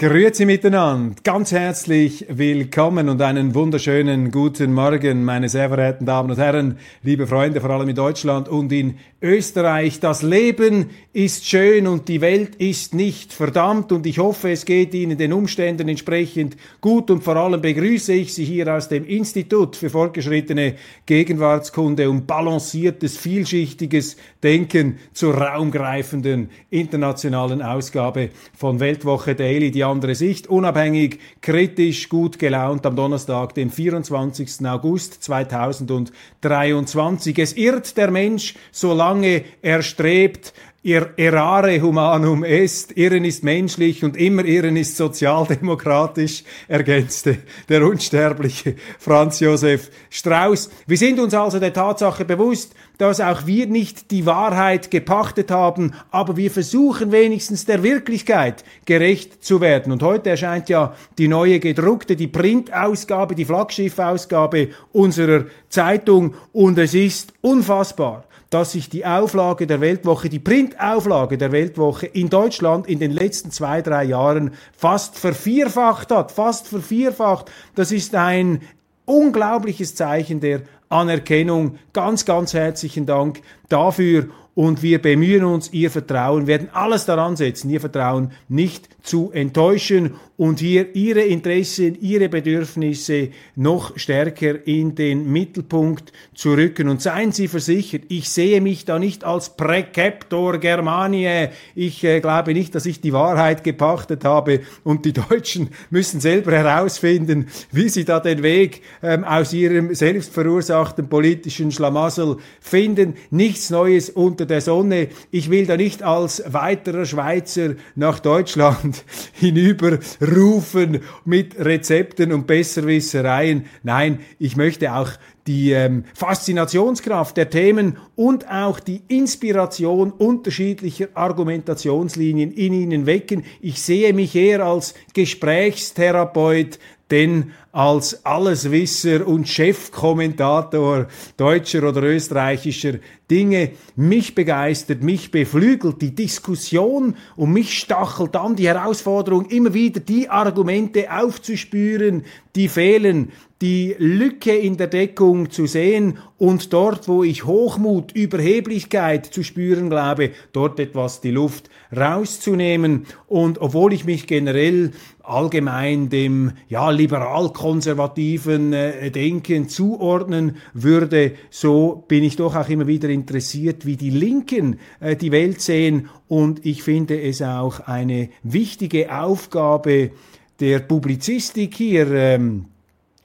Grüezi miteinander, ganz herzlich willkommen und einen wunderschönen guten Morgen, meine sehr verehrten Damen und Herren, liebe Freunde, vor allem in Deutschland und in Österreich. Das Leben ist schön und die Welt ist nicht verdammt und ich hoffe, es geht Ihnen den Umständen entsprechend gut und vor allem begrüße ich Sie hier aus dem Institut für fortgeschrittene Gegenwartskunde und balanciertes, vielschichtiges Denken zur raumgreifenden internationalen Ausgabe von Weltwoche Daily. Die andere Sicht, unabhängig, kritisch, gut gelaunt am Donnerstag, dem 24. August 2023. Es irrt der Mensch, solange er strebt, Ihr errare humanum est, Irren ist menschlich und immer Irren ist sozialdemokratisch, ergänzte der unsterbliche Franz Josef Strauß. Wir sind uns also der Tatsache bewusst, dass auch wir nicht die Wahrheit gepachtet haben, aber wir versuchen wenigstens der Wirklichkeit gerecht zu werden. Und heute erscheint ja die neue gedruckte, die Printausgabe, die Flaggschiffausgabe unserer Zeitung und es ist unfassbar dass sich die Auflage der Weltwoche, die Printauflage der Weltwoche in Deutschland in den letzten zwei, drei Jahren fast vervierfacht hat. Fast vervierfacht. Das ist ein unglaubliches Zeichen der Anerkennung. Ganz, ganz herzlichen Dank dafür und wir bemühen uns, ihr Vertrauen, werden alles daran setzen, ihr Vertrauen nicht zu enttäuschen und hier ihre Interessen, ihre Bedürfnisse noch stärker in den Mittelpunkt zu rücken. Und seien Sie versichert, ich sehe mich da nicht als Präceptor Germaniae. Ich äh, glaube nicht, dass ich die Wahrheit gepachtet habe und die Deutschen müssen selber herausfinden, wie sie da den Weg ähm, aus ihrem selbstverursachten politischen Schlamassel finden. Nichts Neues unter der Sonne. Ich will da nicht als weiterer Schweizer nach Deutschland hinüberrufen mit Rezepten und Besserwissereien. Nein, ich möchte auch die ähm, Faszinationskraft der Themen und auch die Inspiration unterschiedlicher Argumentationslinien in ihnen wecken. Ich sehe mich eher als Gesprächstherapeut, denn als Alleswisser und Chefkommentator deutscher oder österreichischer Dinge. Mich begeistert, mich beflügelt die Diskussion und mich stachelt an die Herausforderung, immer wieder die Argumente aufzuspüren, die fehlen, die Lücke in der Deckung zu sehen und dort, wo ich Hochmut, Überheblichkeit zu spüren glaube, dort etwas die Luft rauszunehmen. Und obwohl ich mich generell allgemein dem ja liberal-konservativen äh, Denken zuordnen würde, so bin ich doch auch immer wieder interessiert, wie die Linken äh, die Welt sehen und ich finde es auch eine wichtige Aufgabe der Publizistik hier ähm,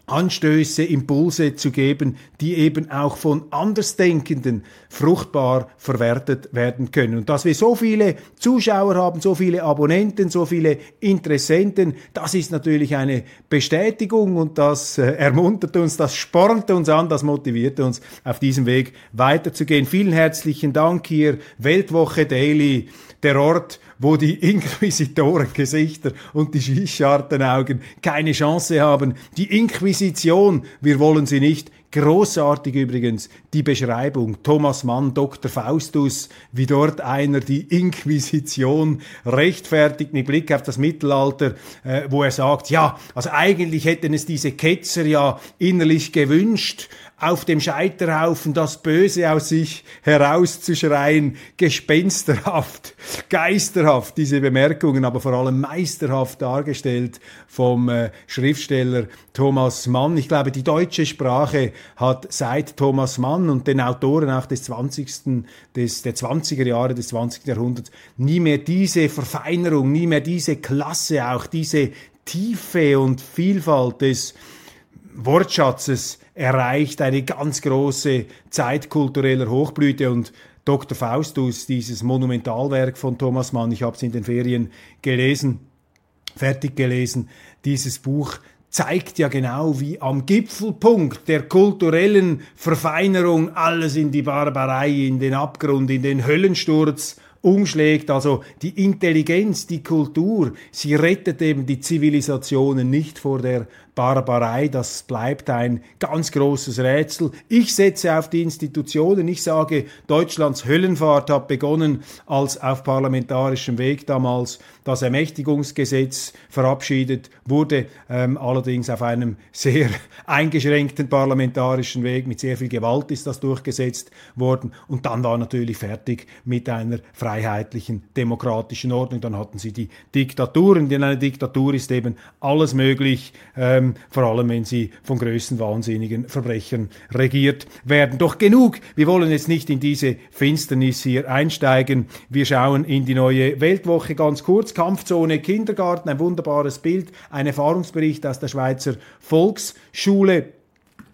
Anstöße, Impulse zu geben, die eben auch von Andersdenkenden fruchtbar verwertet werden können. Und dass wir so viele Zuschauer haben, so viele Abonnenten, so viele Interessenten, das ist natürlich eine Bestätigung und das äh, ermuntert uns, das spornt uns an, das motiviert uns, auf diesem Weg weiterzugehen. Vielen herzlichen Dank hier, Weltwoche Daily, der Ort, wo die Inquisitorengesichter und die Schießschartenaugen keine Chance haben. Die Inquisition, wir wollen sie nicht, Großartig übrigens die Beschreibung Thomas Mann, Dr. Faustus, wie dort einer die Inquisition rechtfertigt mit Blick auf das Mittelalter, äh, wo er sagt, ja, also eigentlich hätten es diese Ketzer ja innerlich gewünscht, auf dem Scheiterhaufen das Böse aus sich herauszuschreien, gespensterhaft, geisterhaft, diese Bemerkungen, aber vor allem meisterhaft dargestellt vom äh, Schriftsteller Thomas Mann. Ich glaube, die deutsche Sprache hat seit Thomas Mann und den Autoren auch des 20. Des, der 20er Jahre des 20. Jahrhunderts nie mehr diese Verfeinerung, nie mehr diese Klasse, auch diese Tiefe und Vielfalt des Wortschatzes erreicht, eine ganz große Zeit kultureller Hochblüte und Dr. Faustus, dieses Monumentalwerk von Thomas Mann, ich habe es in den Ferien gelesen, fertig gelesen, dieses Buch zeigt ja genau, wie am Gipfelpunkt der kulturellen Verfeinerung alles in die Barbarei, in den Abgrund, in den Höllensturz umschlägt. Also die Intelligenz, die Kultur, sie rettet eben die Zivilisationen nicht vor der Barbarei, das bleibt ein ganz großes Rätsel. Ich setze auf die Institutionen. Ich sage, Deutschlands Höllenfahrt hat begonnen, als auf parlamentarischem Weg damals das Ermächtigungsgesetz verabschiedet wurde, ähm, allerdings auf einem sehr eingeschränkten parlamentarischen Weg. Mit sehr viel Gewalt ist das durchgesetzt worden. Und dann war natürlich fertig mit einer freiheitlichen, demokratischen Ordnung. Dann hatten sie die Diktaturen. Denn eine Diktatur ist eben alles möglich. Ähm, ähm, vor allem wenn sie von größten wahnsinnigen Verbrechern regiert werden. Doch genug, wir wollen jetzt nicht in diese Finsternis hier einsteigen. Wir schauen in die neue Weltwoche ganz kurz. Kampfzone Kindergarten, ein wunderbares Bild, ein Erfahrungsbericht aus der Schweizer Volksschule.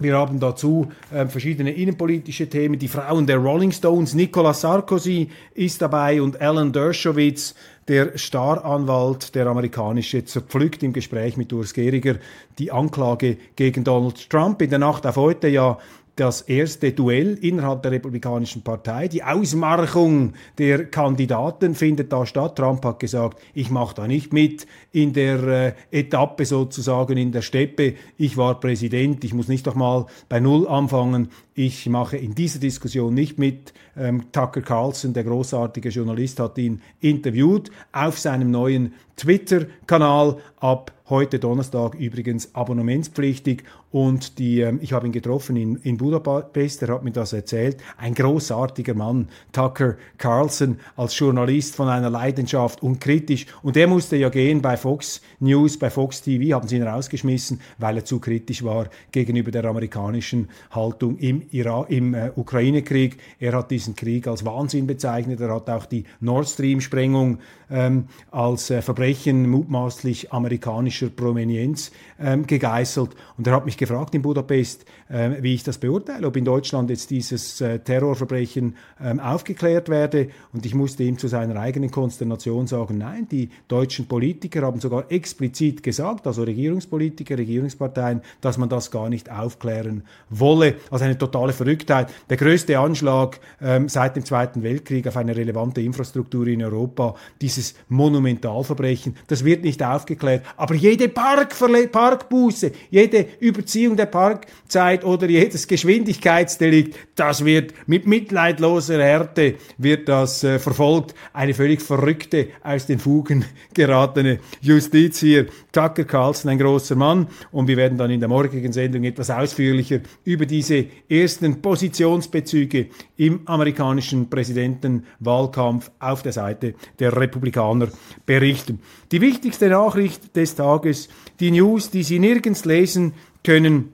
Wir haben dazu äh, verschiedene innenpolitische Themen. Die Frauen der Rolling Stones, Nicolas Sarkozy ist dabei und Alan Dershowitz, der Staranwalt, der amerikanische, zerpflückt im Gespräch mit Urs Gehriger die Anklage gegen Donald Trump. In der Nacht auf heute ja das erste Duell innerhalb der Republikanischen Partei. Die Ausmarchung der Kandidaten findet da statt. Trump hat gesagt, ich mache da nicht mit in der äh, Etappe sozusagen in der Steppe. Ich war Präsident, ich muss nicht doch mal bei Null anfangen. Ich mache in dieser Diskussion nicht mit. Ähm, Tucker Carlson, der großartige Journalist, hat ihn interviewt auf seinem neuen Twitter-Kanal ab heute Donnerstag übrigens abonnementspflichtig und die, ähm, ich habe ihn getroffen in, in Budapest, er hat mir das erzählt, ein großartiger Mann, Tucker Carlson, als Journalist von einer Leidenschaft und kritisch und er musste ja gehen bei Fox News, bei Fox TV, haben sie ihn rausgeschmissen, weil er zu kritisch war gegenüber der amerikanischen Haltung im, Irak, im äh, Ukraine-Krieg. Er hat diesen Krieg als Wahnsinn bezeichnet, er hat auch die Nord Stream-Sprengung ähm, als äh, Verbrechen mutmaßlich amerikanischer Provenienz ähm, gegeißelt. Und er hat mich gefragt in Budapest, äh, wie ich das beurteile, ob in Deutschland jetzt dieses äh, Terrorverbrechen ähm, aufgeklärt werde. Und ich musste ihm zu seiner eigenen Konsternation sagen, nein, die deutschen Politiker haben sogar explizit gesagt, also Regierungspolitiker, Regierungsparteien, dass man das gar nicht aufklären wolle. Also eine totale Verrücktheit. Der größte Anschlag ähm, seit dem Zweiten Weltkrieg auf eine relevante Infrastruktur in Europa, dieses Monumentalverbrechen. Das wird nicht aufgeklärt. Aber jede Parkbuße, jede Überziehung der Parkzeit oder jedes Geschwindigkeitsdelikt, das wird mit mitleidloser Härte wird das äh, verfolgt. Eine völlig verrückte, aus den Fugen geratene Justiz hier. Tucker Carlson, ein großer Mann. Und wir werden dann in der morgigen Sendung etwas ausführlicher über diese ersten Positionsbezüge im amerikanischen Präsidentenwahlkampf auf der Seite der Republik Republikaner berichten. Die wichtigste Nachricht des Tages, die News, die Sie nirgends lesen können,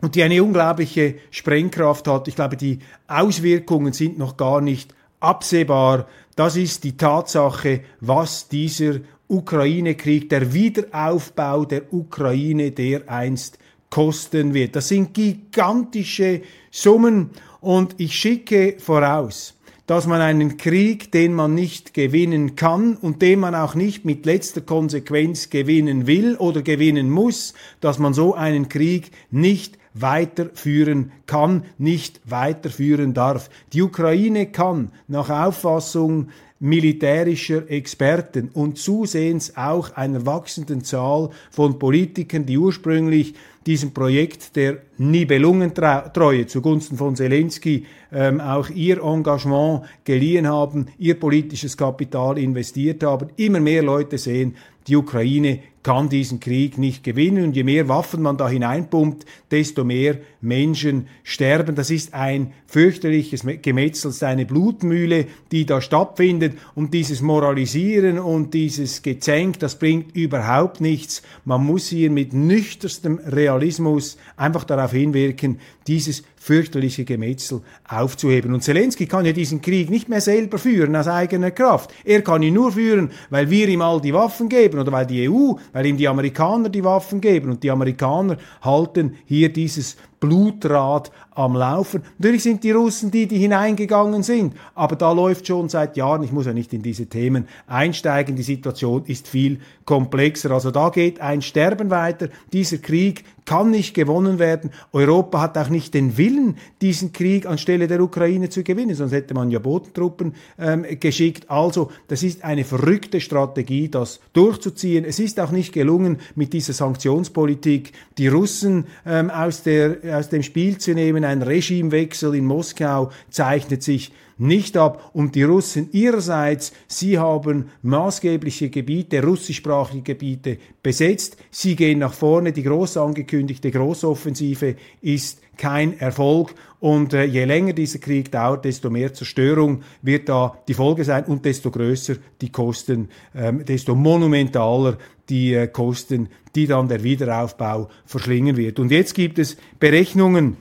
und die eine unglaubliche Sprengkraft hat. Ich glaube, die Auswirkungen sind noch gar nicht absehbar. Das ist die Tatsache, was dieser Ukraine-Krieg, der Wiederaufbau der Ukraine dereinst kosten wird. Das sind gigantische Summen und ich schicke voraus, dass man einen Krieg, den man nicht gewinnen kann und den man auch nicht mit letzter Konsequenz gewinnen will oder gewinnen muss, dass man so einen Krieg nicht weiterführen kann, nicht weiterführen darf. Die Ukraine kann nach Auffassung militärischer Experten und zusehends auch einer wachsenden Zahl von Politikern, die ursprünglich diesem Projekt der Nibelungentreue zugunsten von Zelensky ähm, auch ihr Engagement geliehen haben, ihr politisches Kapital investiert haben. Immer mehr Leute sehen, die Ukraine kann diesen Krieg nicht gewinnen. Und je mehr Waffen man da hineinpumpt, desto mehr Menschen sterben. Das ist ein fürchterliches Gemetzel, ist eine Blutmühle, die da stattfindet. Und dieses Moralisieren und dieses Gezänk, das bringt überhaupt nichts. Man muss hier mit nüchterstem Realismus einfach darauf hinwirken, dieses fürchterliche Gemetzel aufzuheben. Und Zelensky kann ja diesen Krieg nicht mehr selber führen aus eigener Kraft. Er kann ihn nur führen, weil wir ihm all die Waffen geben oder weil die EU, weil ihm die Amerikaner die Waffen geben. Und die Amerikaner halten hier dieses Blutrad am Laufen. Natürlich sind die Russen die, die hineingegangen sind, aber da läuft schon seit Jahren, ich muss ja nicht in diese Themen einsteigen, die Situation ist viel komplexer. Also da geht ein Sterben weiter. Dieser Krieg kann nicht gewonnen werden. Europa hat auch nicht den Willen, diesen Krieg anstelle der Ukraine zu gewinnen, sonst hätte man ja Bodentruppen ähm, geschickt. Also das ist eine verrückte Strategie, das durchzuziehen. Es ist auch nicht gelungen, mit dieser Sanktionspolitik die Russen ähm, aus, der, aus dem Spiel zu nehmen. Ein Regimewechsel in Moskau zeichnet sich nicht ab. Und die Russen ihrerseits, sie haben maßgebliche Gebiete, russischsprachige Gebiete besetzt. Sie gehen nach vorne. Die groß angekündigte Großoffensive ist kein Erfolg. Und äh, je länger dieser Krieg dauert, desto mehr Zerstörung wird da die Folge sein und desto größer die Kosten, ähm, desto monumentaler die äh, Kosten, die dann der Wiederaufbau verschlingen wird. Und jetzt gibt es Berechnungen,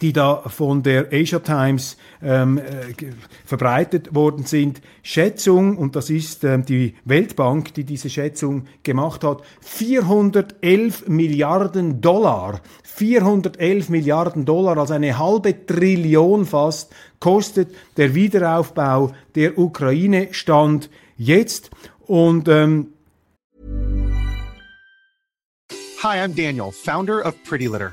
die da von der Asia Times ähm, äh, verbreitet worden sind. Schätzung, und das ist ähm, die Weltbank, die diese Schätzung gemacht hat, 411 Milliarden Dollar, 411 Milliarden Dollar, also eine halbe Trillion fast, kostet der Wiederaufbau der Ukraine Stand jetzt. Und ähm, Hi, I'm Daniel, Founder of Pretty Litter.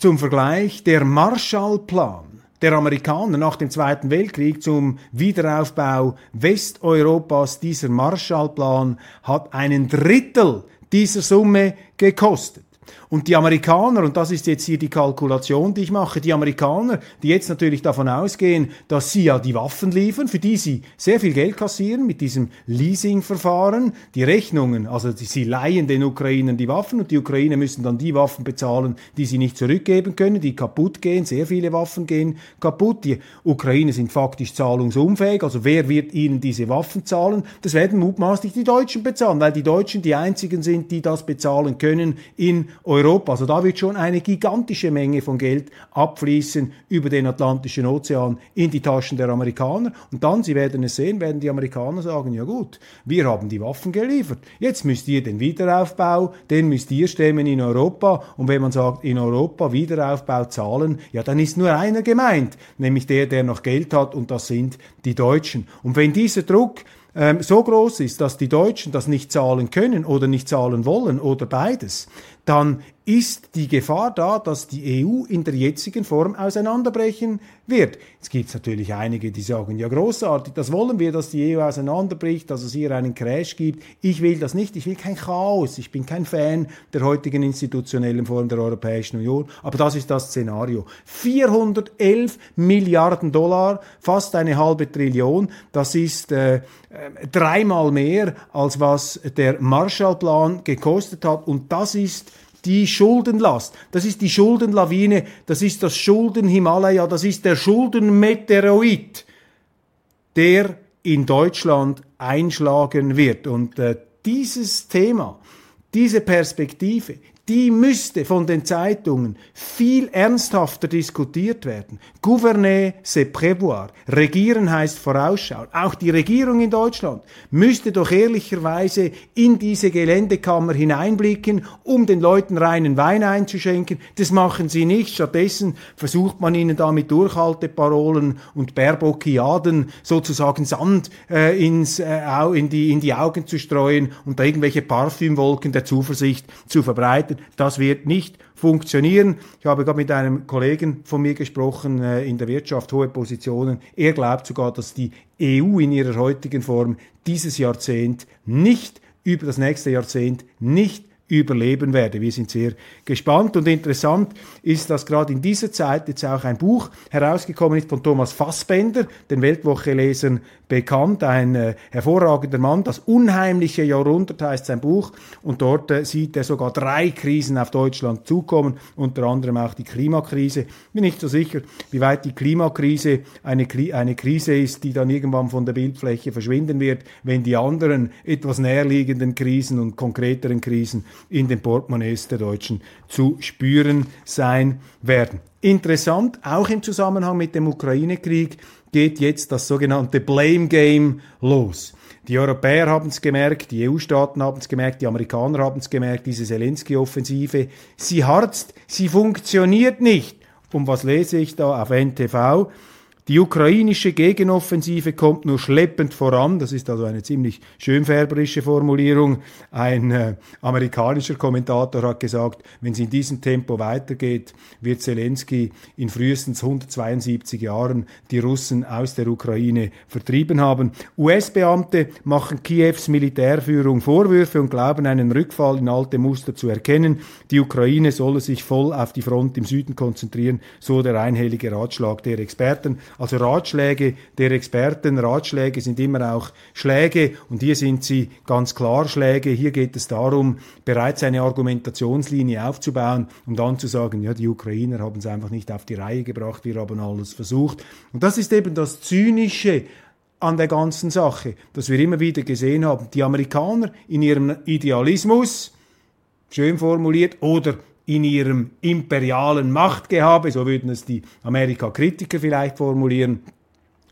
Zum Vergleich, der Marshallplan der Amerikaner nach dem Zweiten Weltkrieg zum Wiederaufbau Westeuropas, dieser Marshallplan hat einen Drittel dieser Summe gekostet. Und die Amerikaner, und das ist jetzt hier die Kalkulation, die ich mache, die Amerikaner, die jetzt natürlich davon ausgehen, dass sie ja die Waffen liefern, für die sie sehr viel Geld kassieren mit diesem Leasingverfahren, die Rechnungen, also sie leihen den Ukrainern die Waffen und die Ukrainer müssen dann die Waffen bezahlen, die sie nicht zurückgeben können, die kaputt gehen, sehr viele Waffen gehen kaputt. Die Ukrainer sind faktisch zahlungsunfähig, also wer wird ihnen diese Waffen zahlen? Das werden mutmaßlich die Deutschen bezahlen, weil die Deutschen die einzigen sind, die das bezahlen können in Europa. Also da wird schon eine gigantische Menge von Geld abfließen über den Atlantischen Ozean in die Taschen der Amerikaner. Und dann, Sie werden es sehen, werden die Amerikaner sagen, ja gut, wir haben die Waffen geliefert. Jetzt müsst ihr den Wiederaufbau, den müsst ihr stemmen in Europa. Und wenn man sagt, in Europa Wiederaufbau zahlen, ja, dann ist nur einer gemeint, nämlich der, der noch Geld hat, und das sind die Deutschen. Und wenn dieser Druck ähm, so groß ist, dass die Deutschen das nicht zahlen können oder nicht zahlen wollen oder beides, dann ist die Gefahr da, dass die EU in der jetzigen Form auseinanderbrechen wird. Es gibt natürlich einige, die sagen, ja großartig, das wollen wir, dass die EU auseinanderbricht, dass es hier einen Crash gibt. Ich will das nicht, ich will kein Chaos, ich bin kein Fan der heutigen institutionellen Form der Europäischen Union, aber das ist das Szenario. 411 Milliarden Dollar, fast eine halbe Trillion, das ist äh, äh, dreimal mehr, als was der Marshallplan gekostet hat und das ist die Schuldenlast, das ist die Schuldenlawine, das ist das Schuldenhimalaya, das ist der Schuldenmeteoroid, der in Deutschland einschlagen wird. Und äh, dieses Thema, diese Perspektive, die müsste von den Zeitungen viel ernsthafter diskutiert werden. Gouverner, c'est prévoir. Regieren heißt vorausschauen. Auch die Regierung in Deutschland müsste doch ehrlicherweise in diese Geländekammer hineinblicken, um den Leuten reinen Wein einzuschenken. Das machen sie nicht. Stattdessen versucht man ihnen da mit Durchhalteparolen und Baerbockiaden sozusagen Sand äh, ins, äh, in, die, in die Augen zu streuen und da irgendwelche Parfümwolken der Zuversicht zu verbreiten. Das wird nicht funktionieren. Ich habe gerade mit einem Kollegen von mir gesprochen äh, in der Wirtschaft, hohe Positionen. Er glaubt sogar, dass die EU in ihrer heutigen Form dieses Jahrzehnt nicht über das nächste Jahrzehnt nicht überleben werde. Wir sind sehr gespannt und interessant ist, dass gerade in dieser Zeit jetzt auch ein Buch herausgekommen ist von Thomas Fassbender, den Weltwoche-Lesern bekannt, ein äh, hervorragender Mann. Das unheimliche Jahrhundert heißt sein Buch und dort äh, sieht er sogar drei Krisen auf Deutschland zukommen, unter anderem auch die Klimakrise. Bin nicht so sicher, wie weit die Klimakrise eine, eine Krise ist, die dann irgendwann von der Bildfläche verschwinden wird, wenn die anderen etwas näherliegenden Krisen und konkreteren Krisen in den Portemonnaies der Deutschen zu spüren sein werden. Interessant, auch im Zusammenhang mit dem Ukraine-Krieg, geht jetzt das sogenannte Blame Game los. Die Europäer haben es gemerkt, die EU-Staaten haben es gemerkt, die Amerikaner haben es gemerkt, diese Zelensky-Offensive. Sie harzt, sie funktioniert nicht. Und was lese ich da auf NTV? Die ukrainische Gegenoffensive kommt nur schleppend voran. Das ist also eine ziemlich schönfärberische Formulierung. Ein äh, amerikanischer Kommentator hat gesagt, wenn es in diesem Tempo weitergeht, wird Zelensky in frühestens 172 Jahren die Russen aus der Ukraine vertrieben haben. US-Beamte machen Kiews Militärführung Vorwürfe und glauben, einen Rückfall in alte Muster zu erkennen. Die Ukraine solle sich voll auf die Front im Süden konzentrieren, so der einhellige Ratschlag der Experten. Also Ratschläge der Experten, Ratschläge sind immer auch Schläge und hier sind sie ganz klar Schläge. Hier geht es darum, bereits eine Argumentationslinie aufzubauen und dann zu sagen, ja, die Ukrainer haben es einfach nicht auf die Reihe gebracht, wir haben alles versucht. Und das ist eben das Zynische an der ganzen Sache, dass wir immer wieder gesehen haben, die Amerikaner in ihrem Idealismus, schön formuliert, oder in ihrem imperialen Machtgehabe, so würden es die Amerika-Kritiker vielleicht formulieren,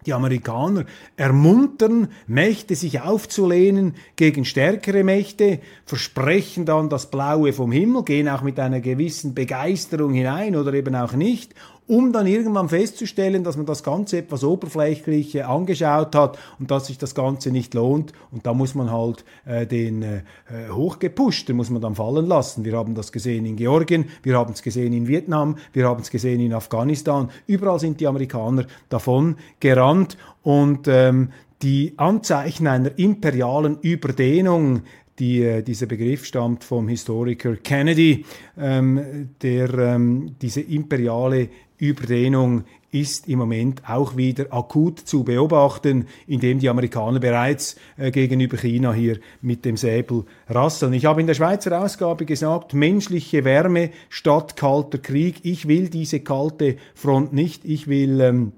die Amerikaner ermuntern Mächte, sich aufzulehnen gegen stärkere Mächte, versprechen dann das Blaue vom Himmel, gehen auch mit einer gewissen Begeisterung hinein oder eben auch nicht um dann irgendwann festzustellen, dass man das Ganze etwas oberflächlich angeschaut hat und dass sich das Ganze nicht lohnt. Und da muss man halt äh, den äh, hochgepusht, den muss man dann fallen lassen. Wir haben das gesehen in Georgien, wir haben es gesehen in Vietnam, wir haben es gesehen in Afghanistan. Überall sind die Amerikaner davon gerannt und ähm, die Anzeichen einer imperialen Überdehnung die, äh, dieser Begriff stammt vom Historiker Kennedy, ähm, der ähm, diese imperiale Überdehnung ist im Moment auch wieder akut zu beobachten, indem die Amerikaner bereits äh, gegenüber China hier mit dem Säbel rasseln. Ich habe in der Schweizer Ausgabe gesagt, menschliche Wärme statt kalter Krieg. Ich will diese kalte Front nicht. Ich will ähm,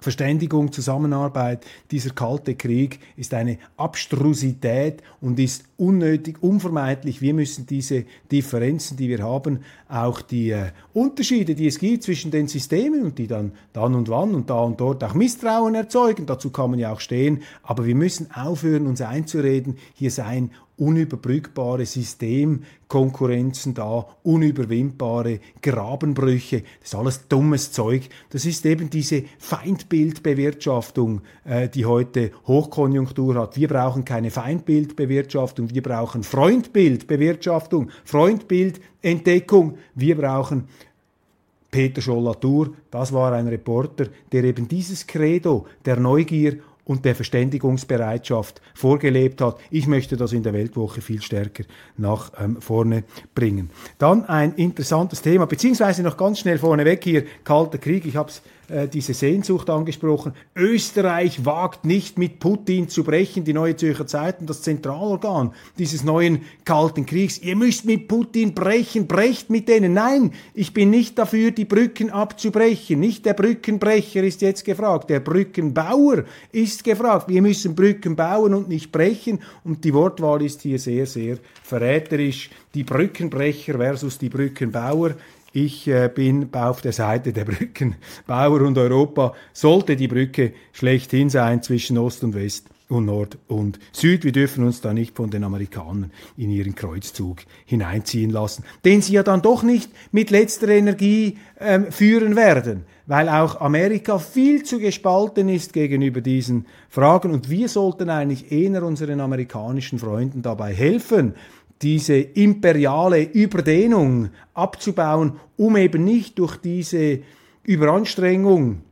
Verständigung, Zusammenarbeit, dieser kalte Krieg ist eine Abstrusität und ist unnötig, unvermeidlich. Wir müssen diese Differenzen, die wir haben, auch die äh, Unterschiede, die es gibt zwischen den Systemen und die dann dann und wann und da und dort auch Misstrauen erzeugen, dazu kann man ja auch stehen, aber wir müssen aufhören, uns einzureden, hier seien unüberbrückbare Systemkonkurrenzen da, unüberwindbare Grabenbrüche. Das ist alles dummes Zeug. Das ist eben diese Feindbildbewirtschaftung, äh, die heute Hochkonjunktur hat. Wir brauchen keine Feindbildbewirtschaftung, wir brauchen Freundbildbewirtschaftung, Freundbildentdeckung. Wir brauchen Peter Scholl-Latour, das war ein Reporter, der eben dieses Credo der Neugier und der Verständigungsbereitschaft vorgelebt hat. Ich möchte das in der Weltwoche viel stärker nach ähm, vorne bringen. Dann ein interessantes Thema, beziehungsweise noch ganz schnell vorneweg hier, Kalter Krieg, ich habe es äh, diese Sehnsucht angesprochen. Österreich wagt nicht mit Putin zu brechen, die Neue Zürcher Zeitung, das Zentralorgan dieses neuen Kalten Kriegs. Ihr müsst mit Putin brechen, brecht mit denen. Nein, ich bin nicht dafür, die Brücken abzubrechen. Nicht der Brückenbrecher ist jetzt gefragt, der Brückenbauer ist gefragt. Wir müssen Brücken bauen und nicht brechen. Und die Wortwahl ist hier sehr, sehr verräterisch. Die Brückenbrecher versus die Brückenbauer. Ich äh, bin auf der Seite der Brückenbauer und Europa sollte die Brücke schlechthin sein zwischen Ost und West und Nord und Süd. Wir dürfen uns da nicht von den Amerikanern in ihren Kreuzzug hineinziehen lassen, den sie ja dann doch nicht mit letzter Energie ähm, führen werden, weil auch Amerika viel zu gespalten ist gegenüber diesen Fragen und wir sollten eigentlich eher unseren amerikanischen Freunden dabei helfen, diese imperiale Überdehnung abzubauen, um eben nicht durch diese Überanstrengung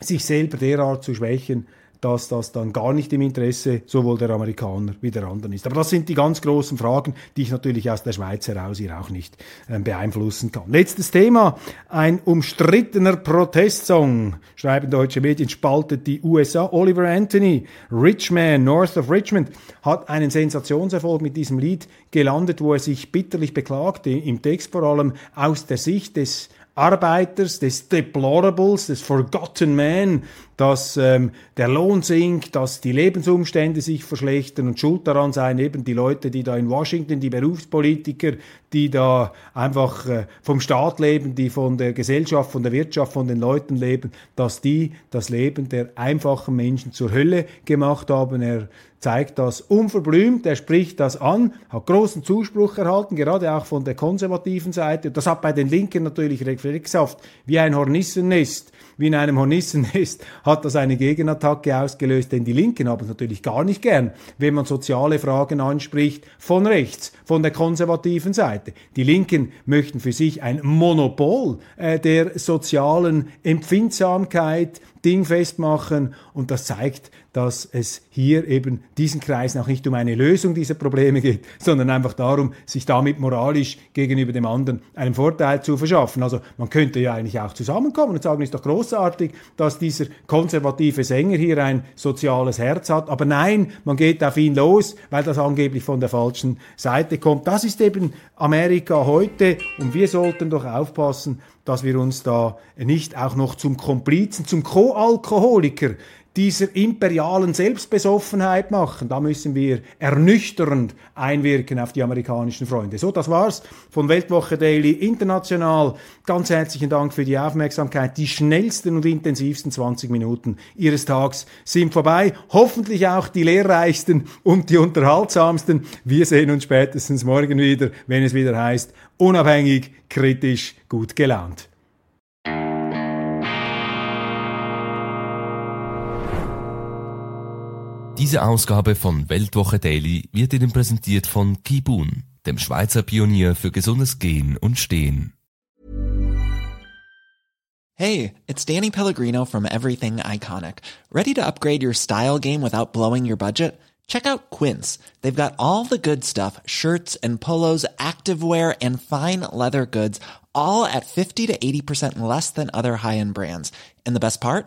sich selber derart zu schwächen, dass das dann gar nicht im Interesse sowohl der Amerikaner wie der anderen ist. Aber das sind die ganz großen Fragen, die ich natürlich aus der Schweiz heraus hier auch nicht äh, beeinflussen kann. Letztes Thema, ein umstrittener Protestsong, schreiben deutsche Medien, spaltet die USA. Oliver Anthony, Richman, North of Richmond, hat einen Sensationserfolg mit diesem Lied gelandet, wo er sich bitterlich beklagte, im Text vor allem aus der Sicht des Arbeiters, des Deplorables, des Forgotten Man, dass ähm, der Lohn sinkt, dass die Lebensumstände sich verschlechtern und schuld daran seien eben die Leute, die da in Washington, die Berufspolitiker, die da einfach äh, vom Staat leben, die von der Gesellschaft, von der Wirtschaft, von den Leuten leben, dass die das Leben der einfachen Menschen zur Hölle gemacht haben. Er zeigt das unverblümt, er spricht das an, hat großen Zuspruch erhalten, gerade auch von der konservativen Seite. Das hat bei den Linken natürlich reflexhaft wie ein Hornissennest wie in einem Hornissennest hat das eine Gegenattacke ausgelöst, denn die Linken haben es natürlich gar nicht gern, wenn man soziale Fragen anspricht von rechts, von der konservativen Seite. Die Linken möchten für sich ein Monopol äh, der sozialen Empfindsamkeit dingfest machen und das zeigt, dass es hier eben diesen Kreisen auch nicht um eine Lösung dieser Probleme geht, sondern einfach darum, sich damit moralisch gegenüber dem anderen einen Vorteil zu verschaffen. Also man könnte ja eigentlich auch zusammenkommen und sagen, ist doch großartig, dass dieser konservative Sänger hier ein soziales Herz hat, aber nein, man geht auf ihn los, weil das angeblich von der falschen Seite kommt. Das ist eben Amerika heute und wir sollten doch aufpassen, dass wir uns da nicht auch noch zum Komplizen, zum Co-Alkoholiker dieser imperialen Selbstbesoffenheit machen. Da müssen wir ernüchternd einwirken auf die amerikanischen Freunde. So, das war's von Weltwoche Daily International. Ganz herzlichen Dank für die Aufmerksamkeit. Die schnellsten und intensivsten 20 Minuten Ihres Tags sind vorbei. Hoffentlich auch die lehrreichsten und die unterhaltsamsten. Wir sehen uns spätestens morgen wieder, wenn es wieder heißt, unabhängig, kritisch, gut gelaunt. Diese Ausgabe von Weltwoche Daily wird Ihnen präsentiert von Kibun, dem Schweizer Pionier für gesundes Gehen und Stehen. Hey, it's Danny Pellegrino from Everything Iconic. Ready to upgrade your style game without blowing your budget? Check out Quince. They've got all the good stuff, shirts and polos, activewear and fine leather goods, all at 50 to 80% less than other high-end brands. And the best part?